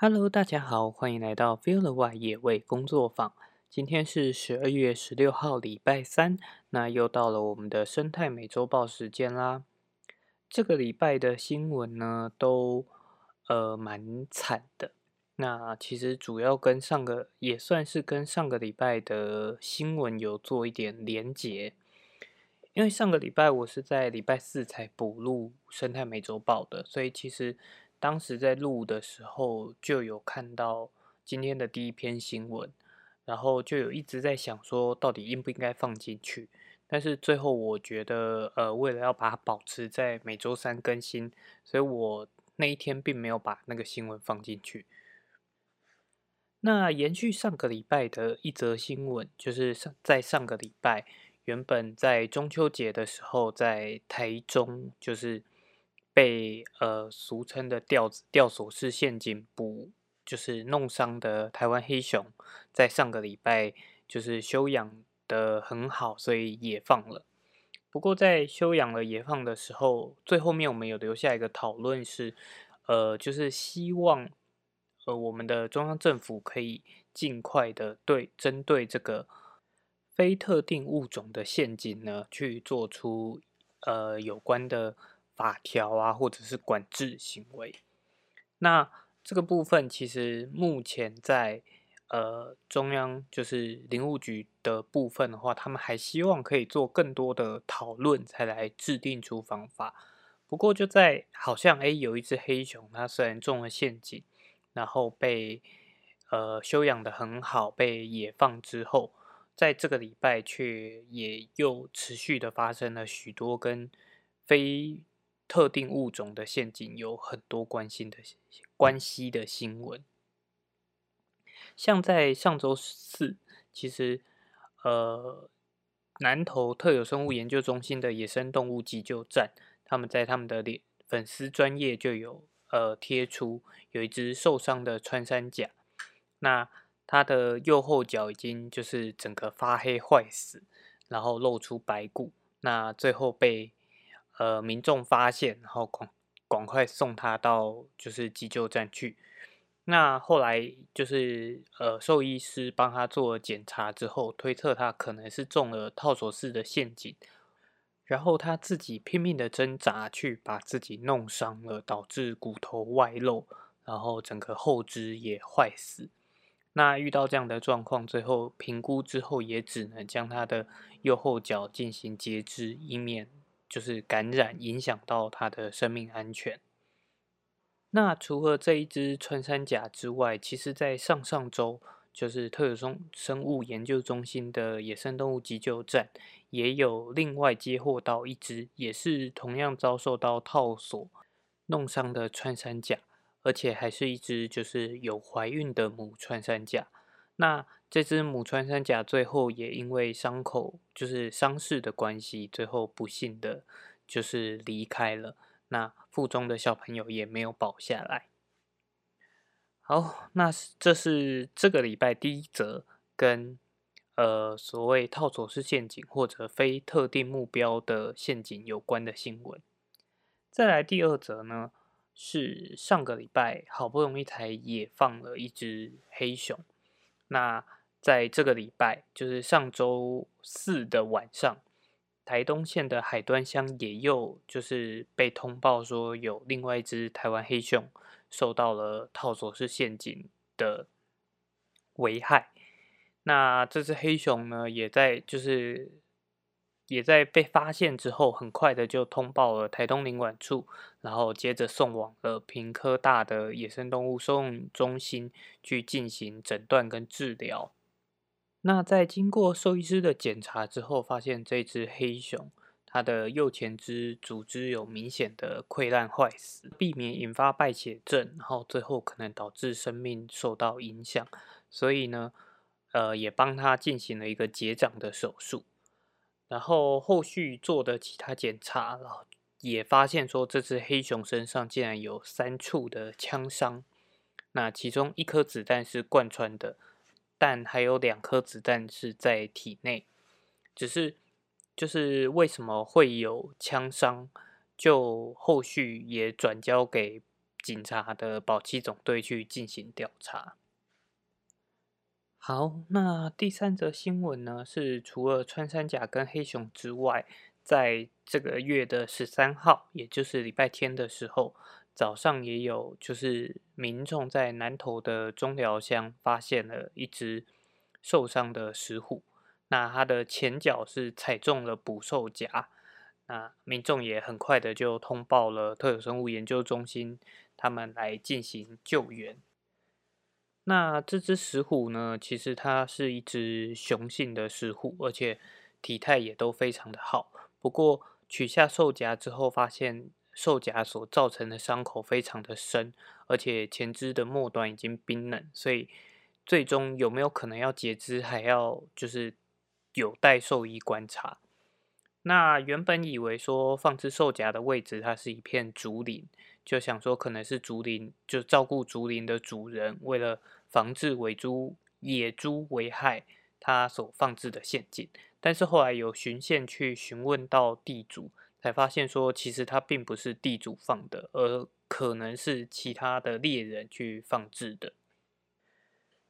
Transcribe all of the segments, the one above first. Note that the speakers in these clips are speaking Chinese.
Hello，大家好，欢迎来到 f e e l Why 野味工作坊。今天是十二月十六号，礼拜三，那又到了我们的生态美洲豹时间啦。这个礼拜的新闻呢，都呃蛮惨的。那其实主要跟上个也算是跟上个礼拜的新闻有做一点连结，因为上个礼拜我是在礼拜四才补录生态美洲豹的，所以其实。当时在录的时候，就有看到今天的第一篇新闻，然后就有一直在想说，到底应不应该放进去。但是最后我觉得，呃，为了要把它保持在每周三更新，所以我那一天并没有把那个新闻放进去。那延续上个礼拜的一则新闻，就是上在上个礼拜，原本在中秋节的时候，在台中就是。被呃俗称的吊子吊索式陷阱捕，就是弄伤的台湾黑熊，在上个礼拜就是休养的很好，所以也放了。不过在休养了野放的时候，最后面我们有留下一个讨论是，呃，就是希望呃我们的中央政府可以尽快的对针对这个非特定物种的陷阱呢，去做出呃有关的。法条啊，或者是管制行为，那这个部分其实目前在呃中央就是林务局的部分的话，他们还希望可以做更多的讨论，才来制定出方法。不过就在好像诶有一只黑熊，它虽然中了陷阱，然后被呃修养的很好，被野放之后，在这个礼拜却也又持续的发生了许多跟非特定物种的陷阱有很多关心的关系的新闻，像在上周四，其实呃南投特有生物研究中心的野生动物急救站，他们在他们的脸粉丝专业就有呃贴出有一只受伤的穿山甲，那它的右后脚已经就是整个发黑坏死，然后露出白骨，那最后被。呃，民众发现，然后广赶快送他到就是急救站去。那后来就是呃，兽医师帮他做了检查之后，推测他可能是中了套索式的陷阱，然后他自己拼命的挣扎，去把自己弄伤了，导致骨头外露，然后整个后肢也坏死。那遇到这样的状况，最后评估之后，也只能将他的右后脚进行截肢，以免。就是感染影响到它的生命安全。那除了这一只穿山甲之外，其实，在上上周，就是特有生生物研究中心的野生动物急救站，也有另外接获到一只，也是同样遭受到套索弄伤的穿山甲，而且还是一只就是有怀孕的母穿山甲。那这只母穿山甲最后也因为伤口就是伤势的关系，最后不幸的就是离开了。那腹中的小朋友也没有保下来。好，那这是这个礼拜第一则跟呃所谓套索式陷阱或者非特定目标的陷阱有关的新闻。再来第二则呢，是上个礼拜好不容易才也放了一只黑熊。那在这个礼拜，就是上周四的晚上，台东县的海端乡也又就是被通报说有另外一只台湾黑熊受到了套索式陷阱的危害。那这只黑熊呢，也在就是也在被发现之后，很快的就通报了台东领管处，然后接着送往了平科大的野生动物收容中心去进行诊断跟治疗。那在经过兽医师的检查之后，发现这只黑熊它的右前肢组织有明显的溃烂坏死，避免引发败血症，然后最后可能导致生命受到影响，所以呢，呃，也帮他进行了一个结掌的手术。然后后续做的其他检查，然后也发现说这只黑熊身上竟然有三处的枪伤，那其中一颗子弹是贯穿的。但还有两颗子弹是在体内，只是就是为什么会有枪伤，就后续也转交给警察的保七总队去进行调查。好，那第三则新闻呢，是除了穿山甲跟黑熊之外，在这个月的十三号，也就是礼拜天的时候，早上也有就是民众在南投的中寮乡发现了一只受伤的石虎，那它的前脚是踩中了捕兽夹，那民众也很快的就通报了特有生物研究中心，他们来进行救援。那这只石虎呢，其实它是一只雄性的石虎，而且体态也都非常的好。不过取下兽夹之后，发现兽夹所造成的伤口非常的深，而且前肢的末端已经冰冷，所以最终有没有可能要截肢，还要就是有待兽医观察。那原本以为说放置兽夹的位置，它是一片竹林，就想说可能是竹林，就照顾竹林的主人为了。防治尾猪、野猪危害，他所放置的陷阱。但是后来有巡线去询问到地主，才发现说，其实它并不是地主放的，而可能是其他的猎人去放置的。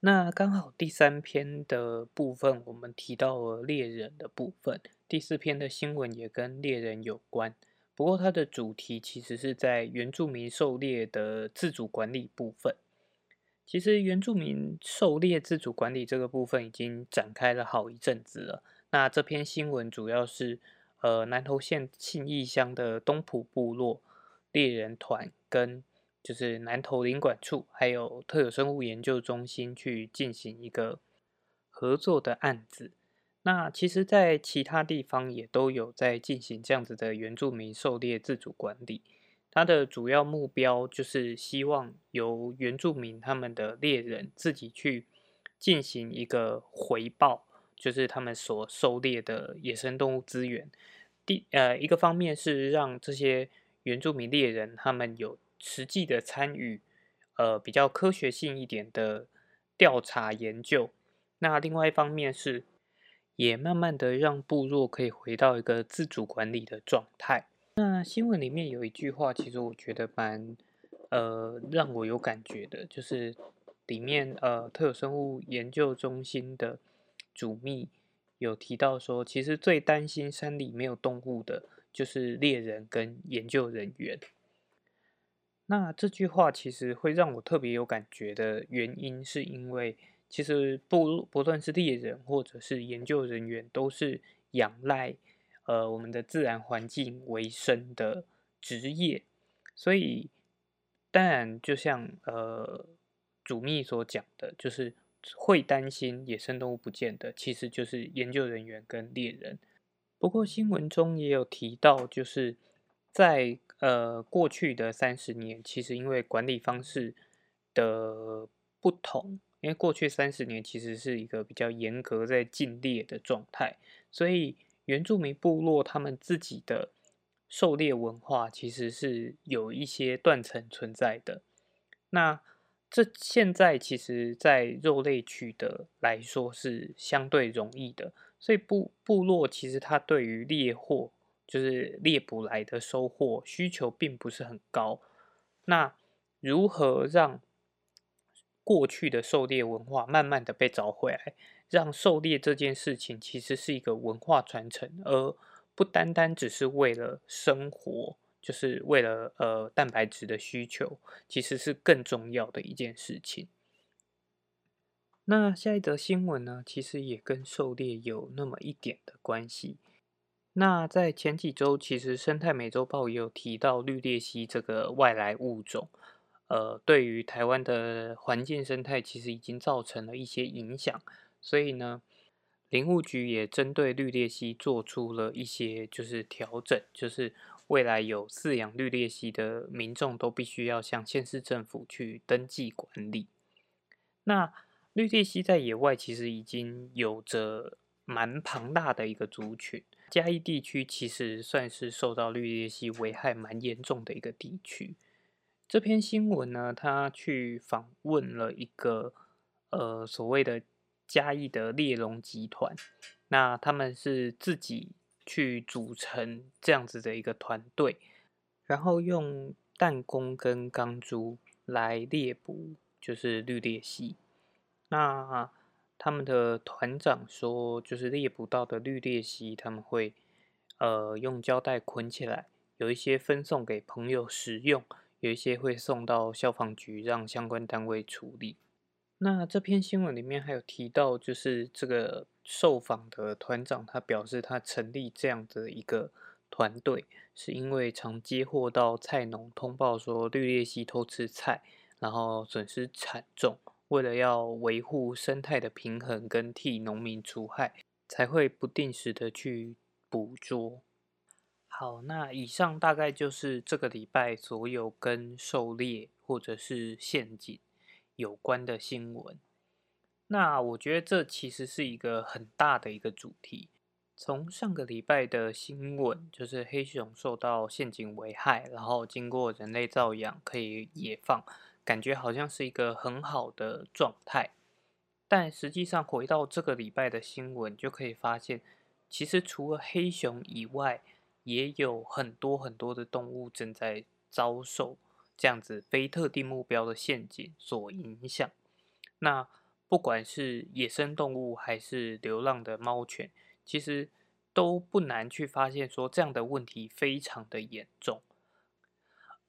那刚好第三篇的部分，我们提到了猎人的部分，第四篇的新闻也跟猎人有关。不过它的主题其实是在原住民狩猎的自主管理部分。其实原住民狩猎自主管理这个部分已经展开了好一阵子了。那这篇新闻主要是，呃，南投县信义乡的东埔部落猎人团跟就是南投林管处还有特有生物研究中心去进行一个合作的案子。那其实，在其他地方也都有在进行这样子的原住民狩猎自主管理。它的主要目标就是希望由原住民他们的猎人自己去进行一个回报，就是他们所狩猎的野生动物资源。第呃一个方面是让这些原住民猎人他们有实际的参与，呃比较科学性一点的调查研究。那另外一方面是也慢慢的让部落可以回到一个自主管理的状态。那新闻里面有一句话，其实我觉得蛮呃让我有感觉的，就是里面呃特有生物研究中心的主秘有提到说，其实最担心山里没有动物的，就是猎人跟研究人员。那这句话其实会让我特别有感觉的原因，是因为其实不不论是猎人或者是研究人员，都是仰赖。呃，我们的自然环境为生的职业，所以当然就像呃主秘所讲的，就是会担心野生动物不见的，其实就是研究人员跟猎人。不过新闻中也有提到，就是在呃过去的三十年，其实因为管理方式的不同，因为过去三十年其实是一个比较严格在禁猎的状态，所以。原住民部落他们自己的狩猎文化其实是有一些断层存在的。那这现在其实，在肉类取得来说是相对容易的，所以部部落其实它对于猎获，就是猎捕来的收获需求并不是很高。那如何让过去的狩猎文化慢慢的被找回来？让狩猎这件事情其实是一个文化传承，而不单单只是为了生活，就是为了呃蛋白质的需求，其实是更重要的一件事情。那下一则新闻呢，其实也跟狩猎有那么一点的关系。那在前几周，其实生态美洲豹也有提到绿鬣蜥这个外来物种，呃，对于台湾的环境生态其实已经造成了一些影响。所以呢，林务局也针对绿鬣蜥做出了一些就是调整，就是未来有饲养绿鬣蜥的民众都必须要向县市政府去登记管理。那绿鬣蜥在野外其实已经有着蛮庞大的一个族群，嘉义地区其实算是受到绿鬣蜥危害蛮严重的一个地区。这篇新闻呢，他去访问了一个呃所谓的。嘉义的猎龙集团，那他们是自己去组成这样子的一个团队，然后用弹弓跟钢珠来猎捕，就是绿鬣蜥。那他们的团长说，就是猎捕到的绿鬣蜥，他们会呃用胶带捆起来，有一些分送给朋友食用，有一些会送到消防局让相关单位处理。那这篇新闻里面还有提到，就是这个受访的团长，他表示他成立这样的一个团队，是因为常接获到菜农通报说绿鬣蜥偷吃菜，然后损失惨重，为了要维护生态的平衡跟替农民除害，才会不定时的去捕捉。好，那以上大概就是这个礼拜所有跟狩猎或者是陷阱。有关的新闻，那我觉得这其实是一个很大的一个主题。从上个礼拜的新闻，就是黑熊受到陷阱危害，然后经过人类造养可以野放，感觉好像是一个很好的状态。但实际上回到这个礼拜的新闻，就可以发现，其实除了黑熊以外，也有很多很多的动物正在遭受。这样子非特定目标的陷阱所影响，那不管是野生动物还是流浪的猫犬，其实都不难去发现说这样的问题非常的严重。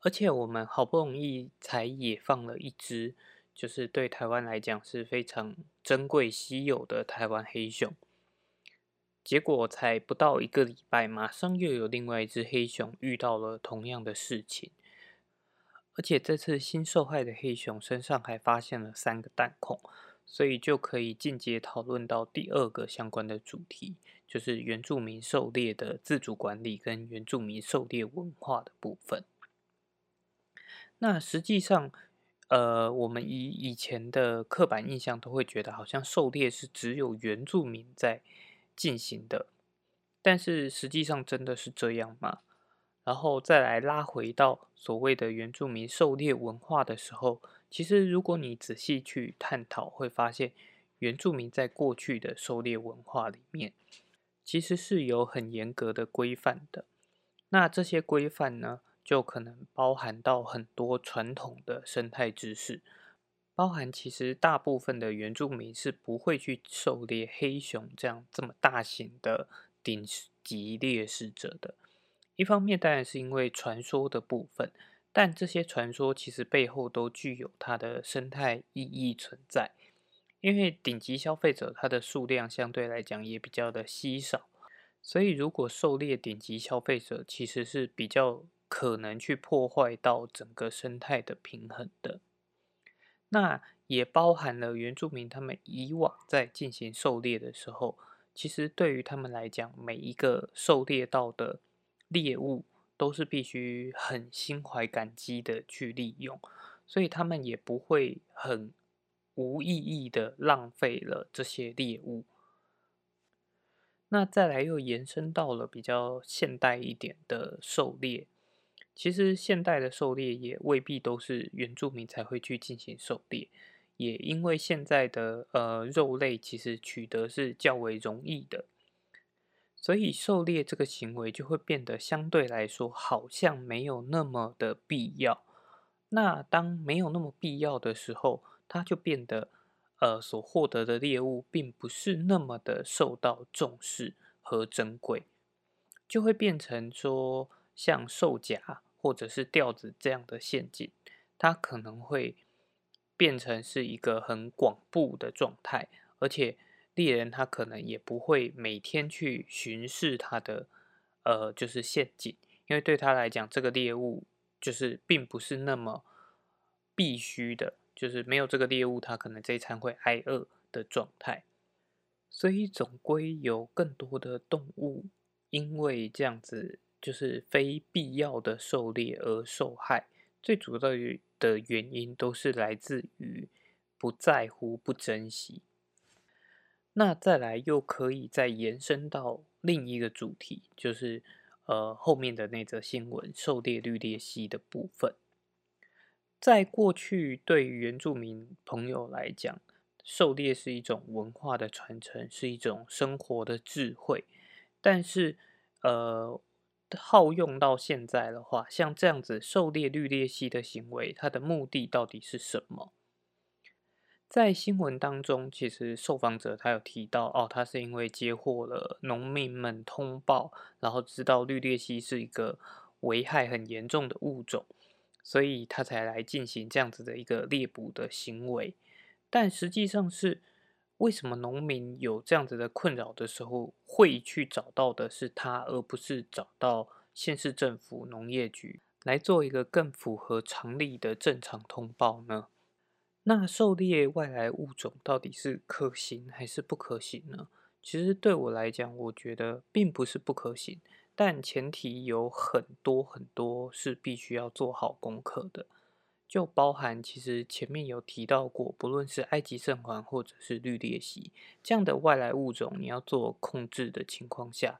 而且我们好不容易才野放了一只，就是对台湾来讲是非常珍贵稀有的台湾黑熊，结果才不到一个礼拜，马上又有另外一只黑熊遇到了同样的事情。而且这次新受害的黑熊身上还发现了三个弹孔，所以就可以进阶讨论到第二个相关的主题，就是原住民狩猎的自主管理跟原住民狩猎文化的部分。那实际上，呃，我们以以前的刻板印象都会觉得，好像狩猎是只有原住民在进行的，但是实际上真的是这样吗？然后再来拉回到所谓的原住民狩猎文化的时候，其实如果你仔细去探讨，会发现原住民在过去的狩猎文化里面，其实是有很严格的规范的。那这些规范呢，就可能包含到很多传统的生态知识，包含其实大部分的原住民是不会去狩猎黑熊这样这么大型的顶级猎食者的。一方面当然是因为传说的部分，但这些传说其实背后都具有它的生态意义存在。因为顶级消费者它的数量相对来讲也比较的稀少，所以如果狩猎顶级消费者其实是比较可能去破坏到整个生态的平衡的。那也包含了原住民他们以往在进行狩猎的时候，其实对于他们来讲，每一个狩猎到的。猎物都是必须很心怀感激的去利用，所以他们也不会很无意义的浪费了这些猎物。那再来又延伸到了比较现代一点的狩猎，其实现代的狩猎也未必都是原住民才会去进行狩猎，也因为现在的呃肉类其实取得是较为容易的。所以狩猎这个行为就会变得相对来说好像没有那么的必要。那当没有那么必要的时候，它就变得，呃，所获得的猎物并不是那么的受到重视和珍贵，就会变成说像兽夹或者是吊子这样的陷阱，它可能会变成是一个很广布的状态，而且。猎人他可能也不会每天去巡视他的，呃，就是陷阱，因为对他来讲，这个猎物就是并不是那么必须的，就是没有这个猎物，他可能这一餐会挨饿的状态。所以总归有更多的动物因为这样子就是非必要的狩猎而受害，最主要的原因都是来自于不在乎、不珍惜。那再来又可以再延伸到另一个主题，就是呃后面的那则新闻狩猎绿鬣蜥的部分。在过去，对于原住民朋友来讲，狩猎是一种文化的传承，是一种生活的智慧。但是，呃，套用到现在的话，像这样子狩猎绿鬣蜥的行为，它的目的到底是什么？在新闻当中，其实受访者他有提到，哦，他是因为接获了农民们通报，然后知道绿鬣蜥是一个危害很严重的物种，所以他才来进行这样子的一个猎捕的行为。但实际上是为什么农民有这样子的困扰的时候，会去找到的是他，而不是找到县市政府农业局来做一个更符合常理的正常通报呢？那狩猎外来物种到底是可行还是不可行呢？其实对我来讲，我觉得并不是不可行，但前提有很多很多是必须要做好功课的，就包含其实前面有提到过，不论是埃及圣环或者是绿鬣蜥这样的外来物种，你要做控制的情况下，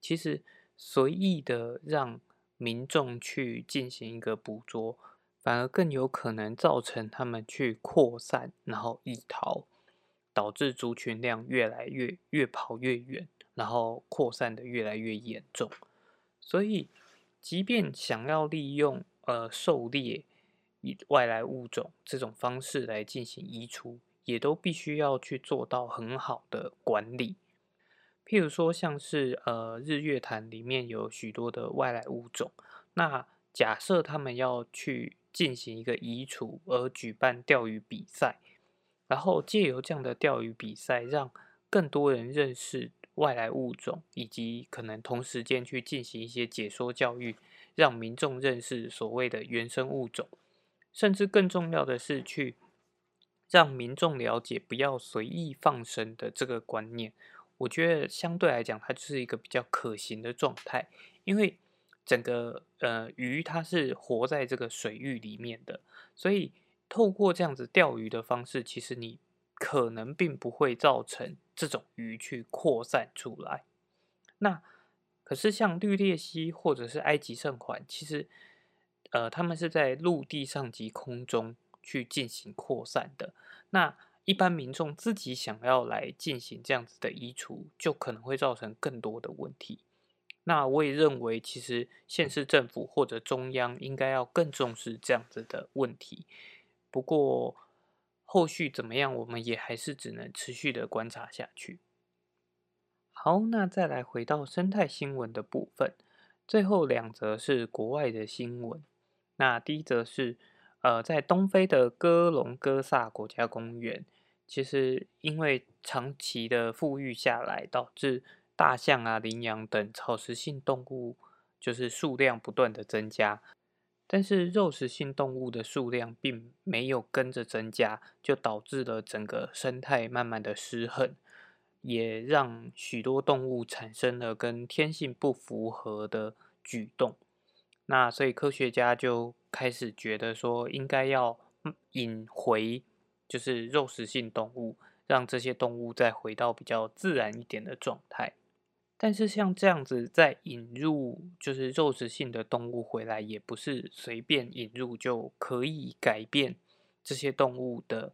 其实随意的让民众去进行一个捕捉。反而更有可能造成他们去扩散，然后异逃，导致族群量越来越越跑越远，然后扩散的越来越严重。所以，即便想要利用呃狩猎以外来物种这种方式来进行移除，也都必须要去做到很好的管理。譬如说，像是呃日月潭里面有许多的外来物种，那假设他们要去。进行一个移除而举办钓鱼比赛，然后借由这样的钓鱼比赛，让更多人认识外来物种，以及可能同时间去进行一些解说教育，让民众认识所谓的原生物种，甚至更重要的是去让民众了解不要随意放生的这个观念。我觉得相对来讲，它就是一个比较可行的状态，因为。整个呃鱼它是活在这个水域里面的，所以透过这样子钓鱼的方式，其实你可能并不会造成这种鱼去扩散出来。那可是像绿鬣蜥或者是埃及圣环，其实呃他们是在陆地上及空中去进行扩散的。那一般民众自己想要来进行这样子的移除，就可能会造成更多的问题。那我也认为，其实县市政府或者中央应该要更重视这样子的问题。不过后续怎么样，我们也还是只能持续的观察下去。好，那再来回到生态新闻的部分，最后两则是国外的新闻。那第一则是，呃，在东非的哥隆哥萨国家公园，其实因为长期的富裕下来，导致大象啊、羚羊等草食性动物就是数量不断的增加，但是肉食性动物的数量并没有跟着增加，就导致了整个生态慢慢的失衡，也让许多动物产生了跟天性不符合的举动。那所以科学家就开始觉得说，应该要引回就是肉食性动物，让这些动物再回到比较自然一点的状态。但是像这样子再引入就是肉食性的动物回来，也不是随便引入就可以改变这些动物的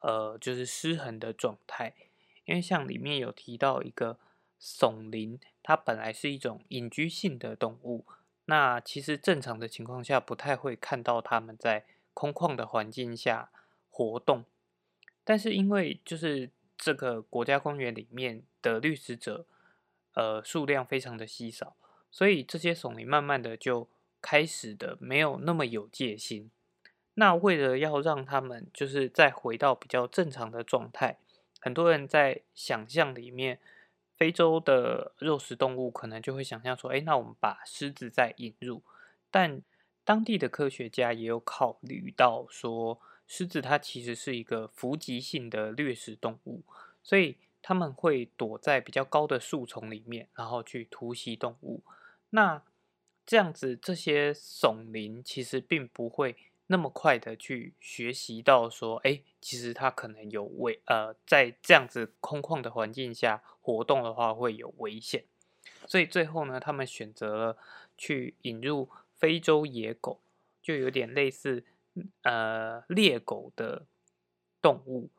呃就是失衡的状态。因为像里面有提到一个耸羚，它本来是一种隐居性的动物，那其实正常的情况下不太会看到它们在空旷的环境下活动。但是因为就是这个国家公园里面的掠食者。呃，数量非常的稀少，所以这些耸林慢慢的就开始的没有那么有戒心。那为了要让他们就是再回到比较正常的状态，很多人在想象里面，非洲的肉食动物可能就会想象说，哎，那我们把狮子再引入。但当地的科学家也有考虑到说，狮子它其实是一个伏击性的掠食动物，所以。他们会躲在比较高的树丛里面，然后去突袭动物。那这样子，这些耸羚其实并不会那么快的去学习到说，哎，其实它可能有危，呃，在这样子空旷的环境下活动的话会有危险。所以最后呢，他们选择了去引入非洲野狗，就有点类似呃猎狗的动物。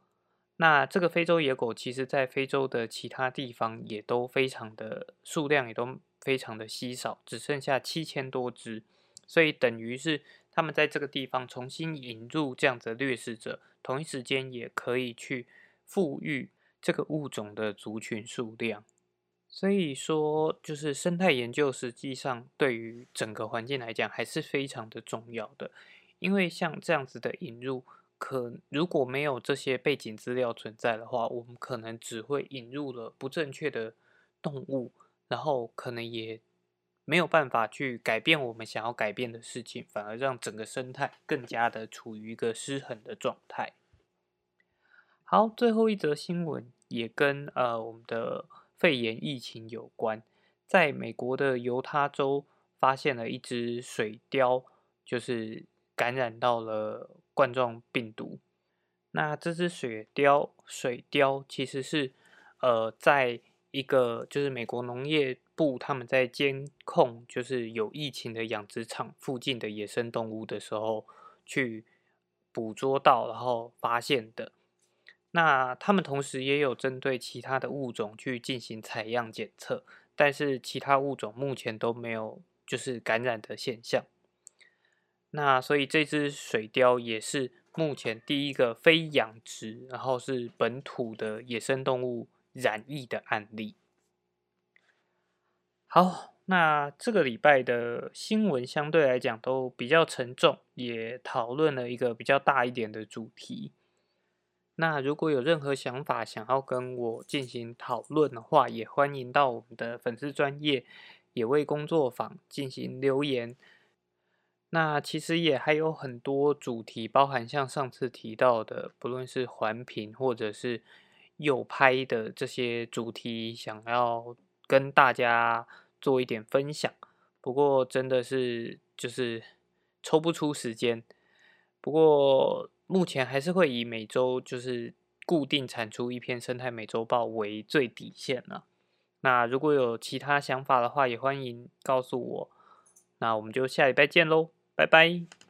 那这个非洲野狗，其实在非洲的其他地方也都非常的数量也都非常的稀少，只剩下七千多只，所以等于是他们在这个地方重新引入这样子的掠食者，同一时间也可以去富裕这个物种的族群数量。所以说，就是生态研究实际上对于整个环境来讲还是非常的重要的，因为像这样子的引入。可如果没有这些背景资料存在的话，我们可能只会引入了不正确的动物，然后可能也没有办法去改变我们想要改变的事情，反而让整个生态更加的处于一个失衡的状态。好，最后一则新闻也跟呃我们的肺炎疫情有关，在美国的犹他州发现了一只水貂，就是感染到了。冠状病毒，那这只水貂，水貂其实是呃，在一个就是美国农业部他们在监控就是有疫情的养殖场附近的野生动物的时候去捕捉到，然后发现的。那他们同时也有针对其他的物种去进行采样检测，但是其他物种目前都没有就是感染的现象。那所以这只水貂也是目前第一个非养殖，然后是本土的野生动物染疫的案例。好，那这个礼拜的新闻相对来讲都比较沉重，也讨论了一个比较大一点的主题。那如果有任何想法想要跟我进行讨论的话，也欢迎到我们的粉丝专业野味工作坊进行留言。那其实也还有很多主题，包含像上次提到的，不论是环评或者是右拍的这些主题，想要跟大家做一点分享。不过真的是就是抽不出时间。不过目前还是会以每周就是固定产出一篇生态美洲报为最底线了。那如果有其他想法的话，也欢迎告诉我。那我们就下礼拜见喽。拜拜。